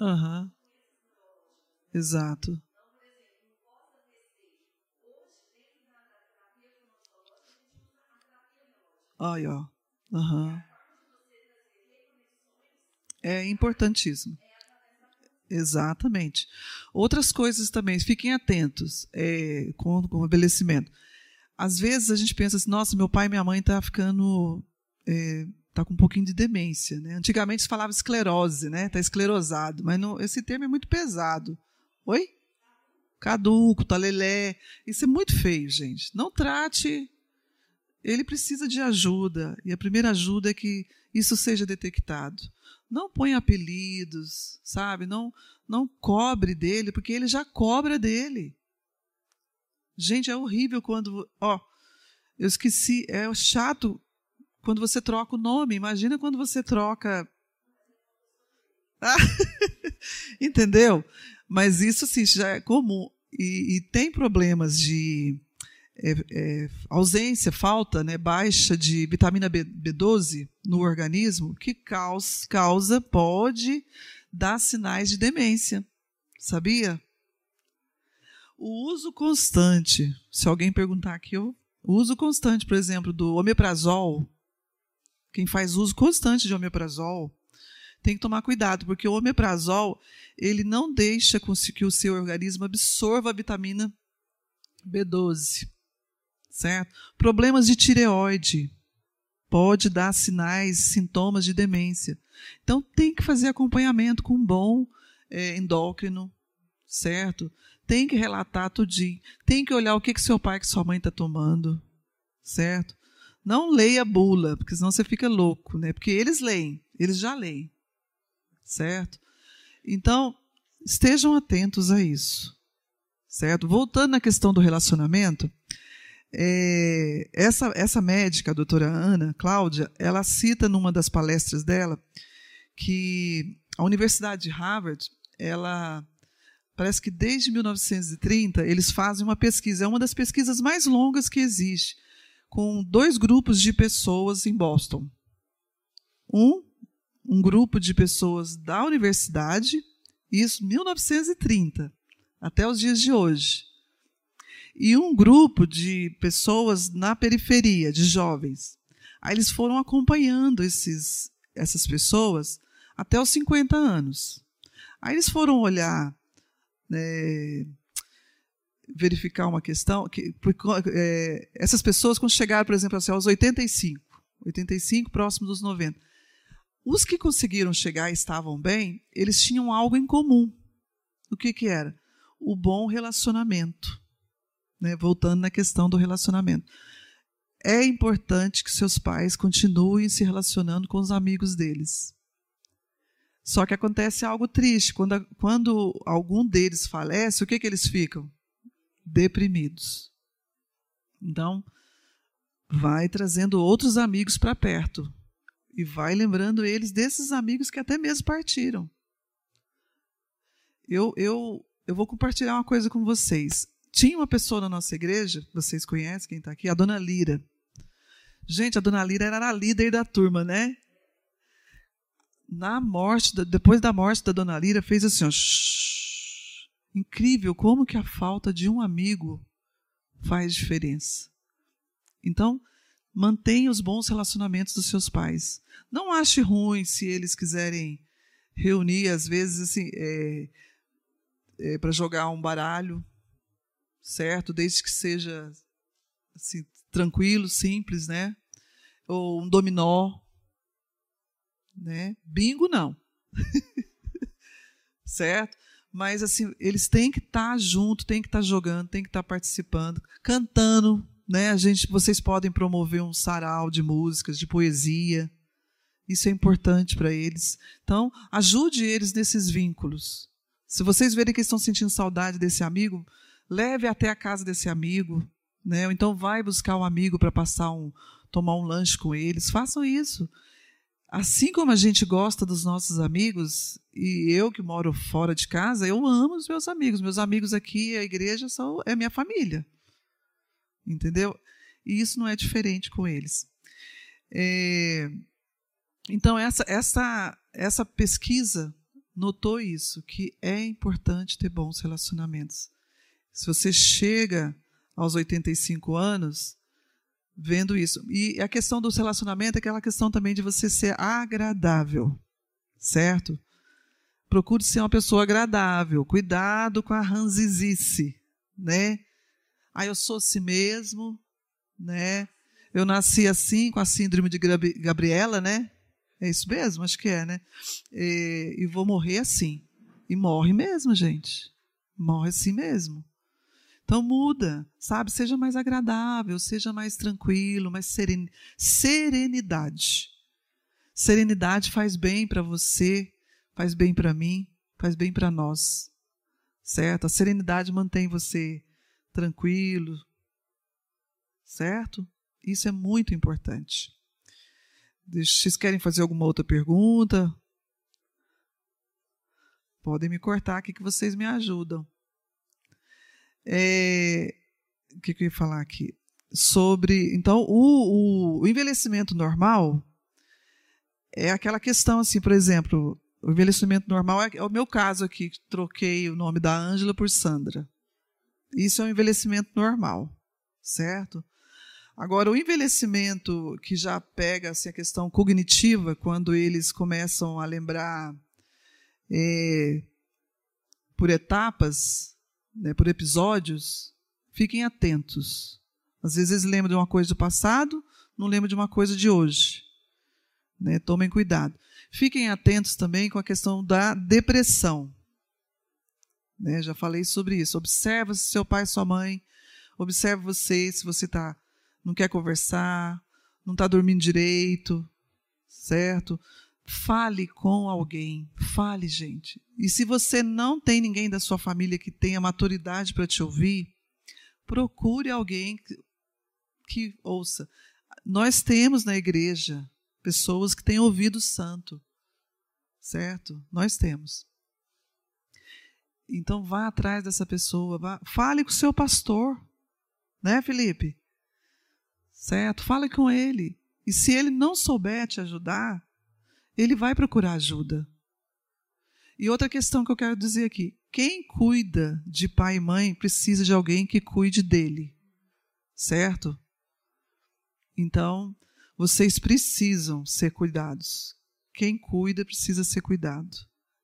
Aham. Uhum. Exato. Olha. Uhum. É importantíssimo. Exatamente. Outras coisas também, fiquem atentos é, com, com o envelhecimento. Às vezes a gente pensa assim, nossa, meu pai e minha mãe estão tá ficando é, está com um pouquinho de demência. Né? Antigamente se falava esclerose, né? Está esclerosado, mas esse termo é muito pesado. Oi? Caduco, talelé. Isso é muito feio, gente. Não trate. Ele precisa de ajuda. E a primeira ajuda é que isso seja detectado. Não ponha apelidos, sabe? Não, não cobre dele, porque ele já cobra dele. Gente, é horrível quando. Ó, eu esqueci. É chato quando você troca o nome. Imagina quando você troca. Ah, [laughs] entendeu? Mas isso sim já é comum. E, e tem problemas de é, é, ausência, falta, né, baixa de vitamina B, B12 no organismo, que causa, causa, pode dar sinais de demência. Sabia? O uso constante, se alguém perguntar aqui, o uso constante, por exemplo, do omeprazol, quem faz uso constante de omeprazol tem que tomar cuidado, porque o omeprazol ele não deixa que o seu organismo absorva a vitamina B12, certo? Problemas de tireoide pode dar sinais, sintomas de demência. Então tem que fazer acompanhamento com um bom é, endócrino, certo? Tem que relatar tudinho. Tem que olhar o que que seu pai e sua mãe está tomando, certo? Não leia bula, porque senão você fica louco, né? Porque eles leem, eles já leem, certo? Então, estejam atentos a isso, certo? Voltando à questão do relacionamento, é, essa, essa médica, a doutora Ana Cláudia, ela cita numa das palestras dela que a Universidade de Harvard, ela parece que desde 1930 eles fazem uma pesquisa, é uma das pesquisas mais longas que existe com dois grupos de pessoas em Boston. Um um grupo de pessoas da universidade, isso 1930, até os dias de hoje. E um grupo de pessoas na periferia, de jovens. Aí eles foram acompanhando esses, essas pessoas até os 50 anos. Aí eles foram olhar, né, verificar uma questão, que é, essas pessoas, quando chegaram, por exemplo, assim, aos 85, 85, próximo dos 90, os que conseguiram chegar e estavam bem, eles tinham algo em comum. O que, que era? O bom relacionamento. Né? Voltando na questão do relacionamento. É importante que seus pais continuem se relacionando com os amigos deles. Só que acontece algo triste. Quando, quando algum deles falece, o que, que eles ficam? Deprimidos. Então, vai trazendo outros amigos para perto e vai lembrando eles desses amigos que até mesmo partiram. Eu, eu, eu vou compartilhar uma coisa com vocês. Tinha uma pessoa na nossa igreja, vocês conhecem quem está aqui, a dona Lira. Gente, a dona Lira era a líder da turma, né? Na morte, depois da morte da dona Lira, fez assim, ó, shh. incrível como que a falta de um amigo faz diferença. Então, mantenha os bons relacionamentos dos seus pais. Não ache ruim se eles quiserem reunir, às vezes, assim, é, é, para jogar um baralho, certo? Desde que seja assim, tranquilo, simples, né? Ou um dominó, né? Bingo não, [laughs] certo? Mas assim, eles têm que estar tá junto, têm que estar tá jogando, têm que estar tá participando, cantando, né? A gente, vocês podem promover um sarau de músicas, de poesia. Isso é importante para eles. Então, ajude eles nesses vínculos. Se vocês verem que estão sentindo saudade desse amigo, leve até a casa desse amigo, né? Ou então vai buscar um amigo para passar um tomar um lanche com eles. Façam isso. Assim como a gente gosta dos nossos amigos, e eu que moro fora de casa, eu amo os meus amigos. Meus amigos aqui, a igreja, são, é minha família. Entendeu? E isso não é diferente com eles. É, então, essa, essa, essa pesquisa notou isso, que é importante ter bons relacionamentos. Se você chega aos 85 anos vendo isso. E a questão dos relacionamentos é aquela questão também de você ser agradável, certo? Procure ser uma pessoa agradável. Cuidado com a ranzizice, né? Ah, eu sou assim mesmo, né? Eu nasci assim, com a síndrome de Gabriela, né? É isso mesmo? Acho que é, né? E, e vou morrer assim. E morre mesmo, gente. Morre assim mesmo. Então muda, sabe? Seja mais agradável, seja mais tranquilo, mais seren... serenidade. Serenidade faz bem para você, faz bem para mim, faz bem para nós. Certo? A serenidade mantém você tranquilo, certo? Isso é muito importante. Vocês querem fazer alguma outra pergunta? Podem me cortar aqui que vocês me ajudam. É, o que, que eu ia falar aqui? Sobre. Então, o, o, o envelhecimento normal é aquela questão, assim, por exemplo, o envelhecimento normal é, é o meu caso aqui, que troquei o nome da Ângela por Sandra. Isso é um envelhecimento normal, certo? Agora, o envelhecimento que já pega assim, a questão cognitiva, quando eles começam a lembrar é, por etapas, né, por episódios, fiquem atentos. Às vezes eles lembram de uma coisa do passado, não lembram de uma coisa de hoje. Né? Tomem cuidado. Fiquem atentos também com a questão da depressão. Né? Já falei sobre isso. Observa se seu pai sua mãe. Observe você, se você tá, não quer conversar, não está dormindo direito, certo? Fale com alguém. Fale, gente. E se você não tem ninguém da sua família que tenha maturidade para te ouvir, procure alguém que, ouça. Nós temos na igreja pessoas que têm ouvido santo, certo? Nós temos. Então vá atrás dessa pessoa, vá, fale com o seu pastor, né, Felipe? Certo? Fale com ele. E se ele não souber te ajudar, ele vai procurar ajuda. E outra questão que eu quero dizer aqui: quem cuida de pai e mãe precisa de alguém que cuide dele, certo? Então, vocês precisam ser cuidados. Quem cuida precisa ser cuidado.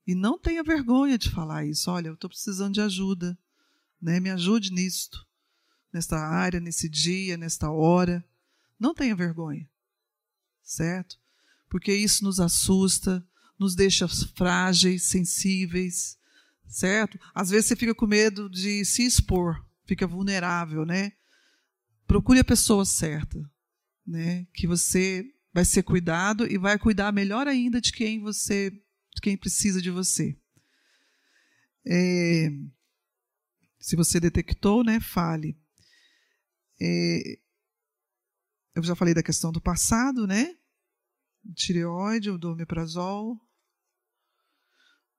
E não tenha vergonha de falar isso. Olha, eu estou precisando de ajuda. Né? Me ajude nisto, nesta área, nesse dia, nesta hora. Não tenha vergonha. Certo? Porque isso nos assusta, nos deixa frágeis, sensíveis. Certo? Às vezes você fica com medo de se expor, fica vulnerável, né? Procure a pessoa certa, né? Que você vai ser cuidado e vai cuidar melhor ainda de quem você de quem precisa de você. É, se você detectou, né, fale. É, eu já falei da questão do passado, né? Tireoide, o omeprazol.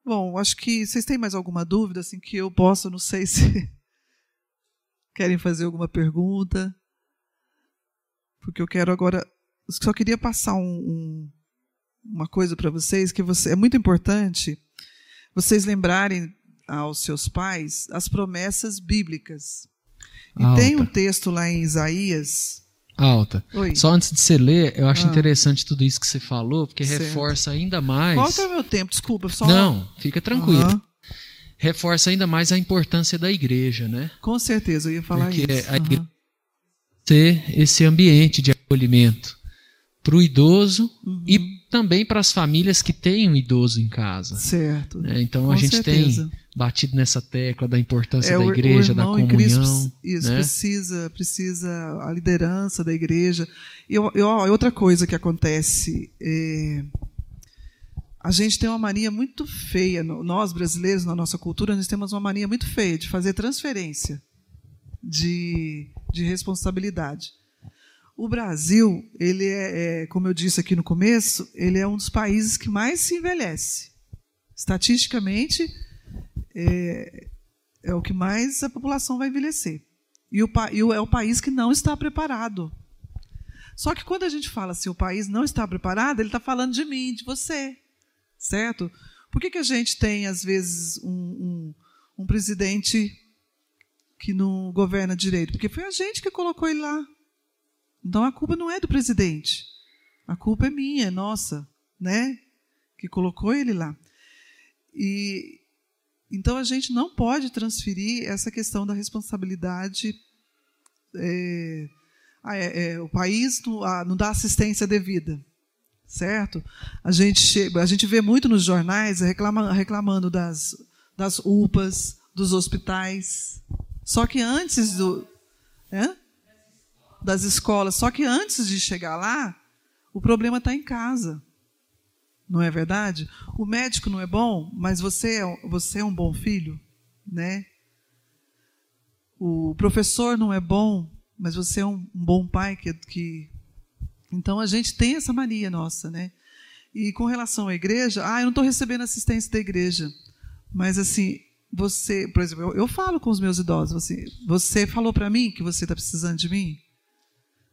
Bom, acho que vocês têm mais alguma dúvida, assim, que eu possa, não sei se [laughs] querem fazer alguma pergunta, porque eu quero agora, só queria passar um, um uma coisa para vocês que você, é muito importante vocês lembrarem aos seus pais as promessas bíblicas. E Alta. tem um texto lá em Isaías. Alta. Oi. Só antes de você ler, eu acho ah. interessante tudo isso que você falou, porque certo. reforça ainda mais. Qual é o meu tempo? Desculpa, só. Não, fica tranquilo. Uhum. Reforça ainda mais a importância da igreja, né? Com certeza, eu ia falar porque isso. A igreja uhum. ser esse ambiente de acolhimento para o idoso uhum. e também para as famílias que têm um idoso em casa. Certo. Né? Então Com a gente certeza. tem batido nessa tecla da importância é, da igreja, da comunhão. Isso né? precisa, precisa a liderança da igreja. E eu, outra coisa que acontece é, a gente tem uma mania muito feia, nós brasileiros, na nossa cultura, nós temos uma mania muito feia de fazer transferência de, de responsabilidade. O Brasil, ele é, é, como eu disse aqui no começo, ele é um dos países que mais se envelhece. Estatisticamente, é, é o que mais a população vai envelhecer. E, o, e é o país que não está preparado. Só que quando a gente fala assim, o país não está preparado, ele está falando de mim, de você. Certo? Por que, que a gente tem, às vezes, um, um, um presidente que não governa direito? Porque foi a gente que colocou ele lá. Então a culpa não é do presidente. A culpa é minha, é nossa, né? Que colocou ele lá. E então a gente não pode transferir essa questão da responsabilidade. É, é, é, o país não, a, não dá assistência devida, certo? A gente, a gente vê muito nos jornais reclama, reclamando das, das UPAs, dos hospitais. Só que antes do. É? Das escolas. Só que antes de chegar lá, o problema está em casa. Não é verdade? O médico não é bom, mas você é, você é um bom filho, né? O professor não é bom, mas você é um, um bom pai que, que então a gente tem essa mania nossa, né? E com relação à igreja, ah, eu não estou recebendo assistência da igreja. Mas assim, você, por exemplo, eu, eu falo com os meus idosos, assim, você falou para mim que você está precisando de mim?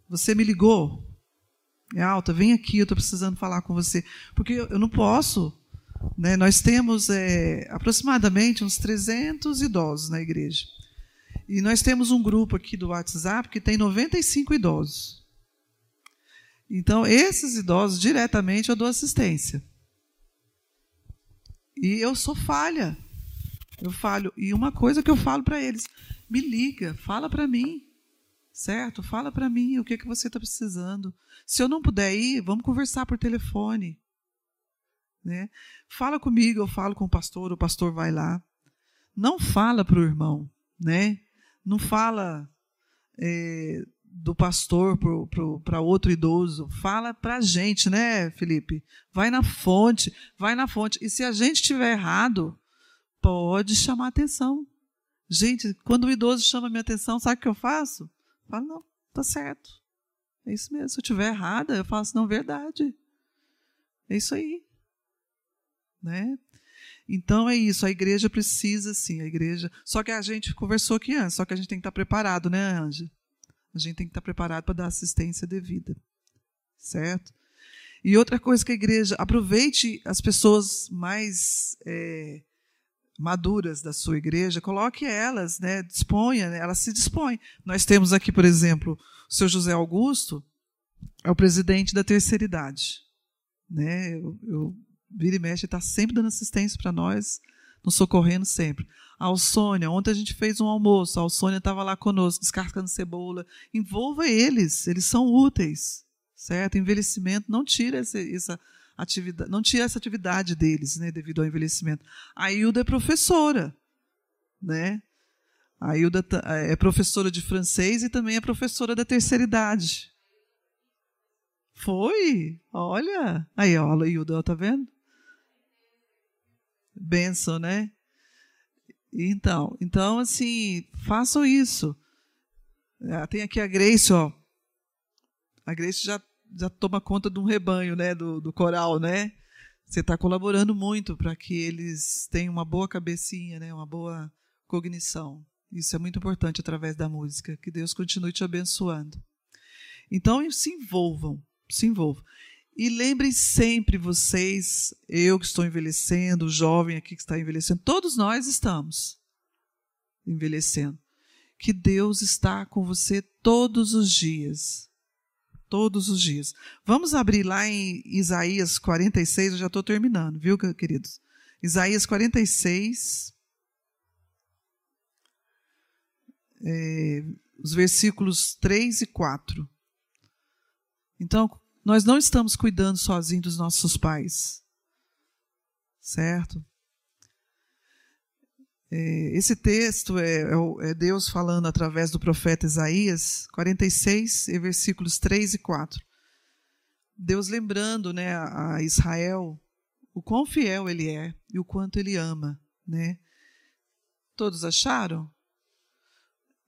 Você me ligou? É alta, vem aqui, eu estou precisando falar com você. Porque eu não posso. Né? Nós temos é, aproximadamente uns 300 idosos na igreja. E nós temos um grupo aqui do WhatsApp que tem 95 idosos. Então, esses idosos, diretamente, eu dou assistência. E eu sou falha. Eu falho. E uma coisa que eu falo para eles: me liga, fala para mim. Certo? Fala para mim o que, que você está precisando. Se eu não puder ir, vamos conversar por telefone. Né? Fala comigo, eu falo com o pastor, o pastor vai lá. Não fala para o irmão, né? Não fala é, do pastor para outro idoso. Fala para a gente, né, Felipe? Vai na fonte, vai na fonte. E se a gente estiver errado, pode chamar atenção. Gente, quando o idoso chama minha atenção, sabe o que eu faço? Falo, não, tá certo. É isso mesmo. Se eu estiver errada, eu faço, não, verdade. É isso aí. Né? Então é isso, a igreja precisa sim, a igreja. Só que a gente conversou aqui antes, só que a gente tem que estar preparado, né, Anja? A gente tem que estar preparado para dar assistência devida. Certo? E outra coisa que a igreja, aproveite as pessoas mais é, maduras da sua igreja, coloque elas, né, disponha, né, elas se dispõem. Nós temos aqui, por exemplo, o seu José Augusto, é o presidente da terceira idade. Né? Eu, eu vira e mexe, está sempre dando assistência para nós, nos socorrendo sempre. A Alsônia, ontem a gente fez um almoço, a Alsônia estava lá conosco, descascando cebola. Envolva eles, eles são úteis certo? Envelhecimento não tira essa, essa atividade, não tira essa atividade deles, né, devido ao envelhecimento. A Hilda é professora, né? A Hilda é professora de francês e também é professora da terceira idade. Foi? Olha. Aí, ó, a Hilda, tá vendo? Benção, né? Então, então assim, façam isso. Ah, tem aqui a Grace, ó. A Grace já já toma conta de um rebanho, né, do, do coral, né? Você está colaborando muito para que eles tenham uma boa cabecinha, né, uma boa cognição. Isso é muito importante através da música. Que Deus continue te abençoando. Então, se envolvam, se envolvam. E lembrem sempre vocês, eu que estou envelhecendo, o jovem aqui que está envelhecendo, todos nós estamos envelhecendo. Que Deus está com você todos os dias todos os dias. Vamos abrir lá em Isaías 46, eu já estou terminando, viu, queridos? Isaías 46, é, os versículos 3 e 4. Então, nós não estamos cuidando sozinhos dos nossos pais, certo? É, esse texto é, é, é, Deus falando através do profeta Isaías 46, versículos 3 e 4. Deus lembrando né, a Israel o quão fiel ele é e o quanto ele ama. Né? Todos acharam?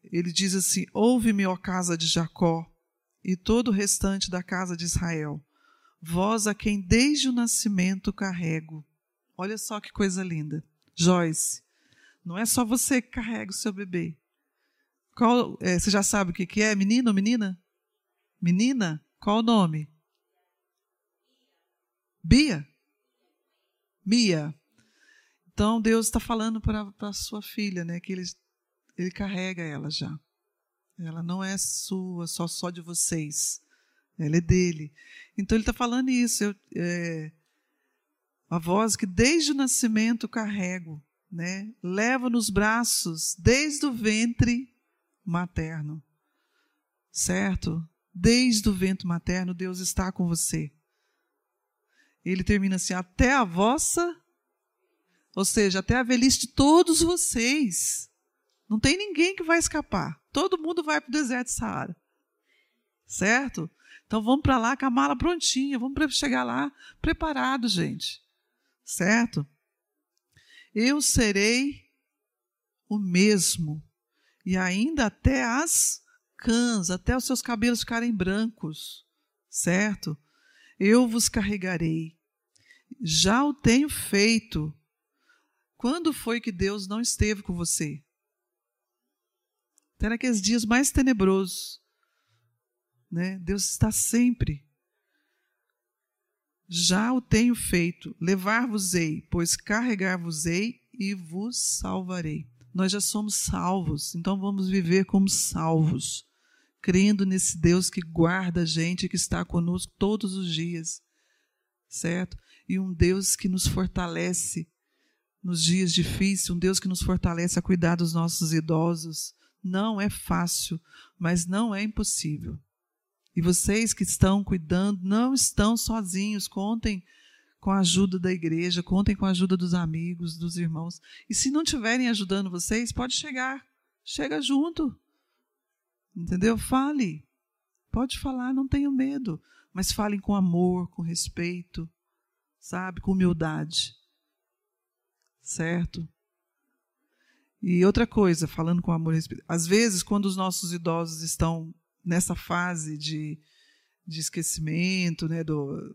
Ele diz assim: Ouve-me, ó casa de Jacó, e todo o restante da casa de Israel, vós a quem desde o nascimento carrego. Olha só que coisa linda. Joyce, não é só você que carrega o seu bebê. Qual, é, você já sabe o que, que é? Menino ou menina? Menina? Qual o nome? Bia? Mia. Então Deus está falando para a sua filha, né? Que ele, ele carrega ela já. Ela não é sua, só só de vocês. Ela é dele. Então ele está falando isso. Eu, é, a voz que desde o nascimento carrego né? Leva nos braços desde o ventre materno. Certo? Desde o ventre materno, Deus está com você. Ele termina assim: até a vossa, ou seja, até a velhice de todos vocês. Não tem ninguém que vai escapar. Todo mundo vai para o deserto de Saara. Certo? Então vamos para lá com a mala prontinha, vamos chegar lá preparado, gente. Certo? Eu serei o mesmo. E ainda até as cãs, até os seus cabelos ficarem brancos, certo? Eu vos carregarei. Já o tenho feito. Quando foi que Deus não esteve com você? Até naqueles dias mais tenebrosos. Né? Deus está sempre. Já o tenho feito, levar-vos-ei, pois carregar-vos-ei e vos salvarei. Nós já somos salvos, então vamos viver como salvos, crendo nesse Deus que guarda a gente, que está conosco todos os dias, certo? E um Deus que nos fortalece nos dias difíceis, um Deus que nos fortalece a cuidar dos nossos idosos. Não é fácil, mas não é impossível. E vocês que estão cuidando não estão sozinhos, contem com a ajuda da igreja, contem com a ajuda dos amigos, dos irmãos. E se não estiverem ajudando vocês, pode chegar, chega junto. Entendeu? Fale. Pode falar, não tenham medo, mas falem com amor, com respeito, sabe, com humildade. Certo? E outra coisa, falando com amor e respeito, às vezes quando os nossos idosos estão nessa fase de, de esquecimento, né, do,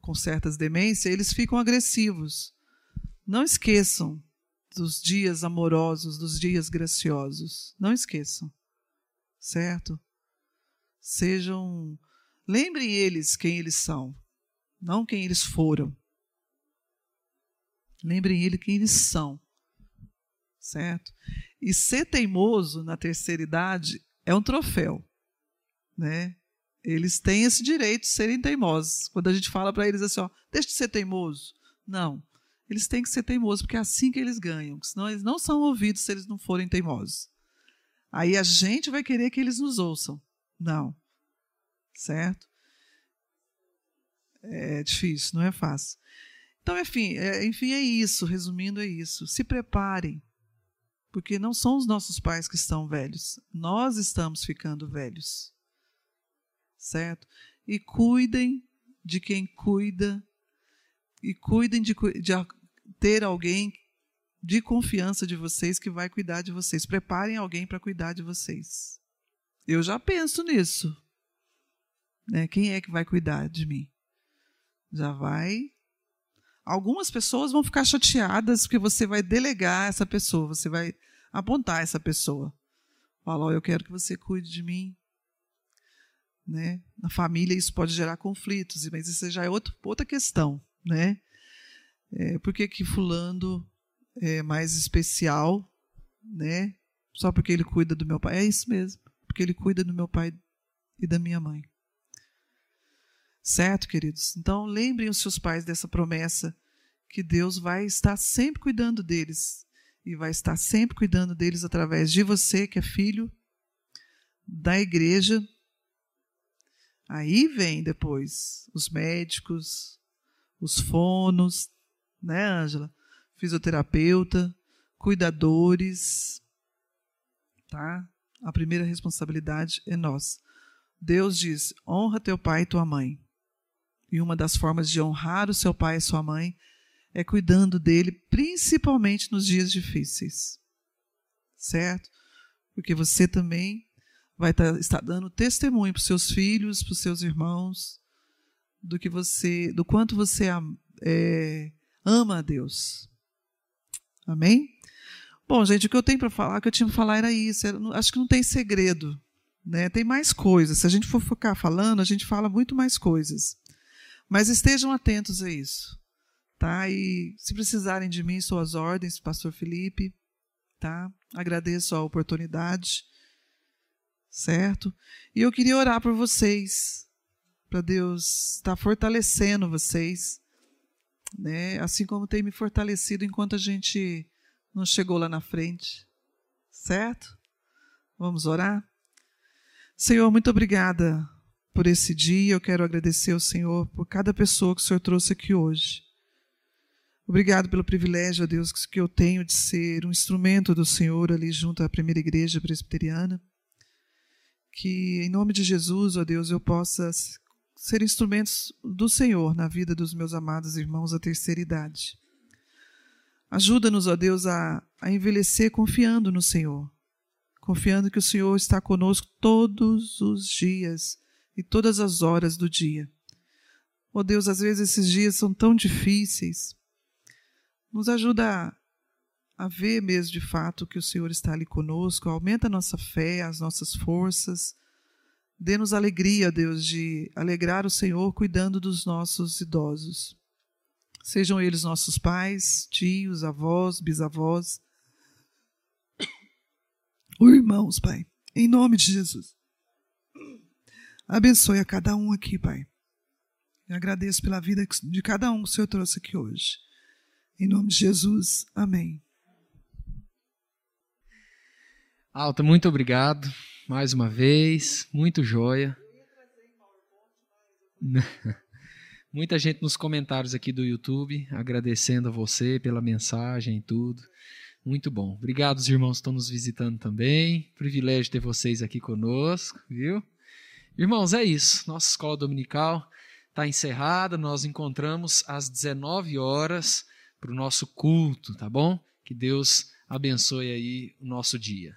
com, certas demências, eles ficam agressivos. Não esqueçam dos dias amorosos, dos dias graciosos. Não esqueçam. Certo? Sejam. Lembrem eles quem eles são. não quem eles foram. Lembrem ele quem eles são. Certo? E ser teimoso na terceira idade é um troféu, né? Eles têm esse direito de serem teimosos. Quando a gente fala para eles assim, ó, deixa de ser teimoso. Não. Eles têm que ser teimosos, porque é assim que eles ganham. Senão eles não são ouvidos se eles não forem teimosos. Aí a gente vai querer que eles nos ouçam. Não. Certo? É difícil, não é fácil. Então, enfim, é, enfim, é isso. Resumindo, é isso. Se preparem, porque não são os nossos pais que estão velhos. Nós estamos ficando velhos. Certo? E cuidem de quem cuida, e cuidem de, de ter alguém de confiança de vocês que vai cuidar de vocês. Preparem alguém para cuidar de vocês. Eu já penso nisso. Né? Quem é que vai cuidar de mim? Já vai. Algumas pessoas vão ficar chateadas porque você vai delegar essa pessoa, você vai apontar essa pessoa. Falar, oh, eu quero que você cuide de mim. Né? Na família isso pode gerar conflitos, mas isso já é outro, outra questão. Né? É, por que, que fulano é mais especial, né? Só porque ele cuida do meu pai? É isso mesmo, porque ele cuida do meu pai e da minha mãe. Certo, queridos? Então, lembrem os seus pais dessa promessa que Deus vai estar sempre cuidando deles e vai estar sempre cuidando deles através de você, que é filho da igreja. Aí vem depois os médicos, os fonos, né, Ângela? Fisioterapeuta, cuidadores, tá? A primeira responsabilidade é nossa. Deus diz: honra teu pai e tua mãe. E uma das formas de honrar o seu pai e sua mãe é cuidando dele, principalmente nos dias difíceis. Certo? Porque você também vai tá, estar dando testemunho para os seus filhos, para os seus irmãos, do que você, do quanto você é, ama a Deus. Amém? Bom, gente, o que eu tenho para falar, o que eu tinha para falar era isso. acho que não tem segredo. Né? Tem mais coisas. Se a gente for ficar falando, a gente fala muito mais coisas. Mas estejam atentos a isso. Tá? E se precisarem de mim, suas ordens, Pastor Felipe. Tá? Agradeço a oportunidade. Certo? E eu queria orar por vocês. Para Deus estar fortalecendo vocês né? Assim como tem me fortalecido enquanto a gente não chegou lá na frente. Certo? Vamos orar? Senhor, muito obrigada por esse dia. Eu quero agradecer ao Senhor por cada pessoa que o Senhor trouxe aqui hoje. Obrigado pelo privilégio, a Deus, que eu tenho de ser um instrumento do Senhor ali junto à primeira igreja presbiteriana. Que, em nome de Jesus, ó Deus, eu possa ser instrumentos do Senhor na vida dos meus amados irmãos da terceira idade. Ajuda-nos, ó Deus, a, a envelhecer confiando no Senhor, confiando que o Senhor está conosco todos os dias e todas as horas do dia. Ó Deus, às vezes esses dias são tão difíceis. Nos ajuda a ver mesmo de fato que o Senhor está ali conosco, aumenta a nossa fé, as nossas forças Dê-nos alegria, Deus, de alegrar o Senhor cuidando dos nossos idosos. Sejam eles nossos pais, tios, avós, bisavós, [coughs] ou irmãos, Pai. Em nome de Jesus. Abençoe a cada um aqui, Pai. Eu agradeço pela vida de cada um que o Senhor trouxe aqui hoje. Em nome de Jesus. Amém. Alta, muito obrigado mais uma vez, muito joia. [laughs] Muita gente nos comentários aqui do YouTube, agradecendo a você pela mensagem e tudo. Muito bom. Obrigado, os irmãos que estão nos visitando também. Privilégio ter vocês aqui conosco, viu? Irmãos, é isso. Nossa escola dominical está encerrada. Nós encontramos às 19 horas para o nosso culto, tá bom? Que Deus abençoe aí o nosso dia.